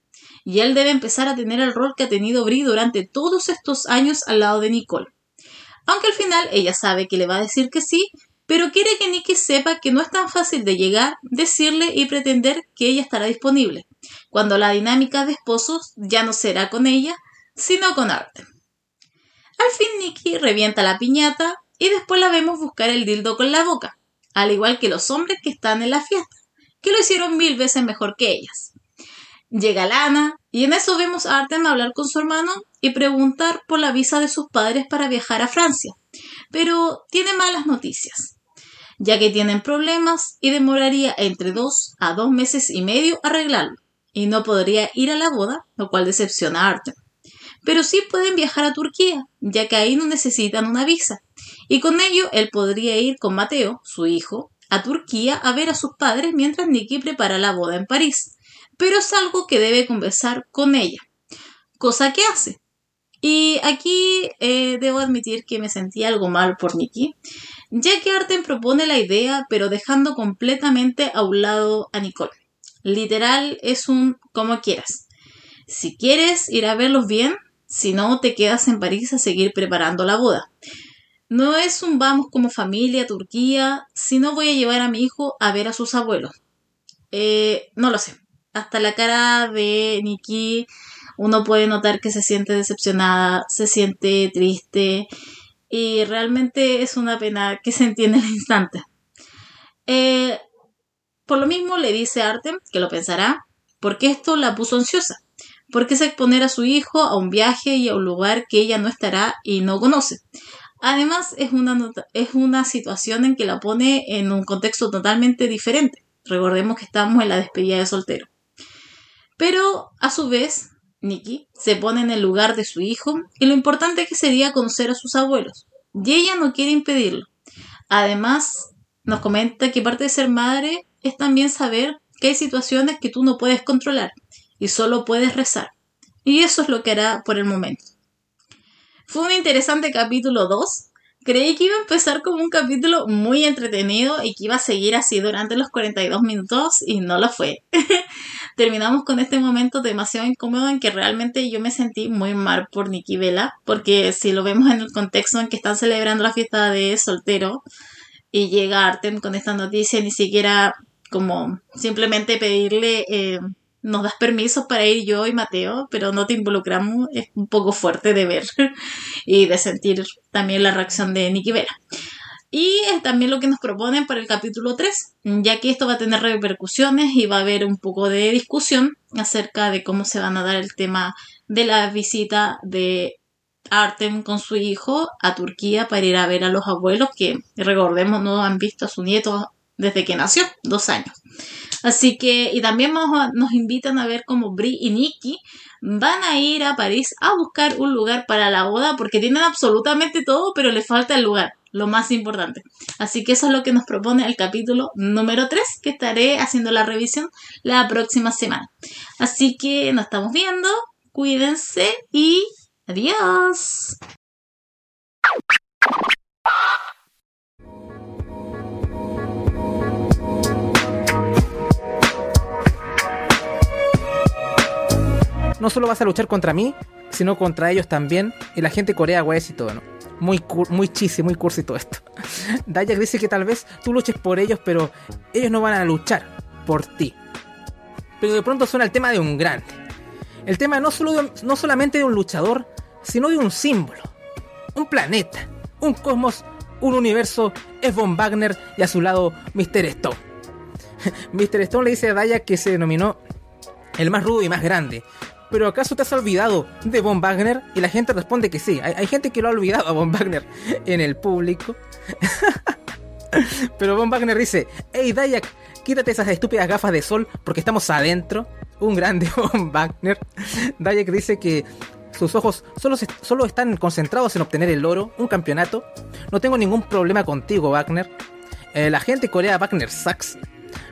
Y él debe empezar a tener el rol que ha tenido Brie durante todos estos años al lado de Nicole. Aunque al final ella sabe que le va a decir que sí, pero quiere que Nicky sepa que no es tan fácil de llegar, decirle y pretender que ella estará disponible, cuando la dinámica de esposos ya no será con ella, sino con Artem. Al fin Nikki revienta la piñata y después la vemos buscar el dildo con la boca, al igual que los hombres que están en la fiesta, que lo hicieron mil veces mejor que ellas. Llega Lana y en eso vemos a Artem hablar con su hermano y preguntar por la visa de sus padres para viajar a Francia, pero tiene malas noticias, ya que tienen problemas y demoraría entre dos a dos meses y medio arreglarlo, y no podría ir a la boda, lo cual decepciona a Artem pero sí pueden viajar a Turquía, ya que ahí no necesitan una visa. Y con ello él podría ir con Mateo, su hijo, a Turquía a ver a sus padres mientras Nicky prepara la boda en París. Pero es algo que debe conversar con ella, cosa que hace. Y aquí eh, debo admitir que me sentí algo mal por Nicky, ya que Arten propone la idea, pero dejando completamente a un lado a Nicole. Literal es un como quieras. Si quieres ir a verlos bien, si no, te quedas en París a seguir preparando la boda. No es un vamos como familia a Turquía, sino voy a llevar a mi hijo a ver a sus abuelos. Eh, no lo sé. Hasta la cara de Nikki uno puede notar que se siente decepcionada, se siente triste y realmente es una pena que se entiende al instante. Eh, por lo mismo le dice a Artem que lo pensará, porque esto la puso ansiosa. ¿Por qué se exponer a su hijo a un viaje y a un lugar que ella no estará y no conoce? Además, es una, es una situación en que la pone en un contexto totalmente diferente. Recordemos que estamos en la despedida de soltero. Pero, a su vez, Nikki se pone en el lugar de su hijo y lo importante que sería conocer a sus abuelos. Y ella no quiere impedirlo. Además, nos comenta que parte de ser madre es también saber que hay situaciones que tú no puedes controlar y solo puedes rezar. Y eso es lo que hará por el momento. Fue un interesante capítulo 2. Creí que iba a empezar como un capítulo muy entretenido y que iba a seguir así durante los 42 minutos y no lo fue. (laughs) Terminamos con este momento demasiado incómodo en que realmente yo me sentí muy mal por Nikki Vela, porque si lo vemos en el contexto en que están celebrando la fiesta de soltero y llega Artem con esta noticia, ni siquiera como simplemente pedirle eh, nos das permisos para ir yo y Mateo, pero no te involucramos, es un poco fuerte de ver (laughs) y de sentir también la reacción de Nicky Vera. Y es también lo que nos proponen para el capítulo 3, ya que esto va a tener repercusiones y va a haber un poco de discusión acerca de cómo se van a dar el tema de la visita de Artem con su hijo a Turquía para ir a ver a los abuelos que, recordemos, no han visto a su nieto desde que nació, dos años. Así que, y también nos, invitan a ver cómo Brie y Nikki van a ir a París a buscar un lugar para la boda porque tienen absolutamente todo, pero les falta el lugar, lo más importante. Así que eso es lo que nos propone el capítulo número 3, que estaré haciendo la revisión la próxima semana. Así que nos estamos viendo, cuídense y adiós. No solo vas a luchar contra mí, sino contra ellos también. Y la gente corea weas y todo, ¿no? Muy, muy chisi, muy cursi todo esto. (laughs) Dayak dice que tal vez tú luches por ellos, pero ellos no van a luchar por ti. Pero de pronto suena el tema de un grande. El tema no, solo no solamente de un luchador, sino de un símbolo. Un planeta, un cosmos, un universo. Es Von Wagner y a su lado Mr. Stone. (laughs) Mr. Stone le dice a Dayak que se denominó el más rudo y más grande. ¿Pero acaso te has olvidado de Von Wagner? Y la gente responde que sí. Hay, gente que lo ha olvidado a Von Wagner en el público. (laughs) Pero Von Wagner dice, hey Dayak, quítate esas estúpidas gafas de sol porque estamos adentro. Un grande (laughs) Von Wagner. Dayak dice que sus ojos solo, solo están concentrados en obtener el oro, un campeonato. No tengo ningún problema contigo, Wagner. Eh, la gente corea Wagner sucks.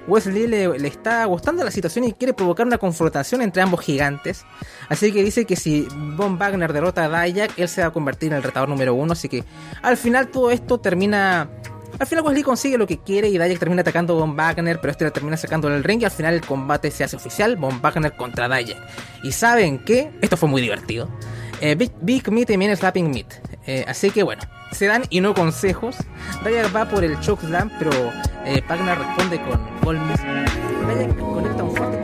Wesley le, está gustando la situación y quiere provocar una confrontación entre ambos gigantes. Así que dice que si Von Wagner derrota a Dayak, él se va a convertir en el retador número uno. Así que al final todo esto termina. Al final Wesley consigue lo que quiere y Dayak termina atacando a Von Wagner, pero este le termina sacando del ring y al final el combate se hace oficial, Von Wagner contra Dayak. Y saben que esto fue muy divertido. Eh, Big, Big Meat y también Slapping Meat. Eh, así que bueno, se dan y no consejos. Dayak va por el Chokeslam, pero eh, Wagner responde con golpes. Dayak conecta un fuerte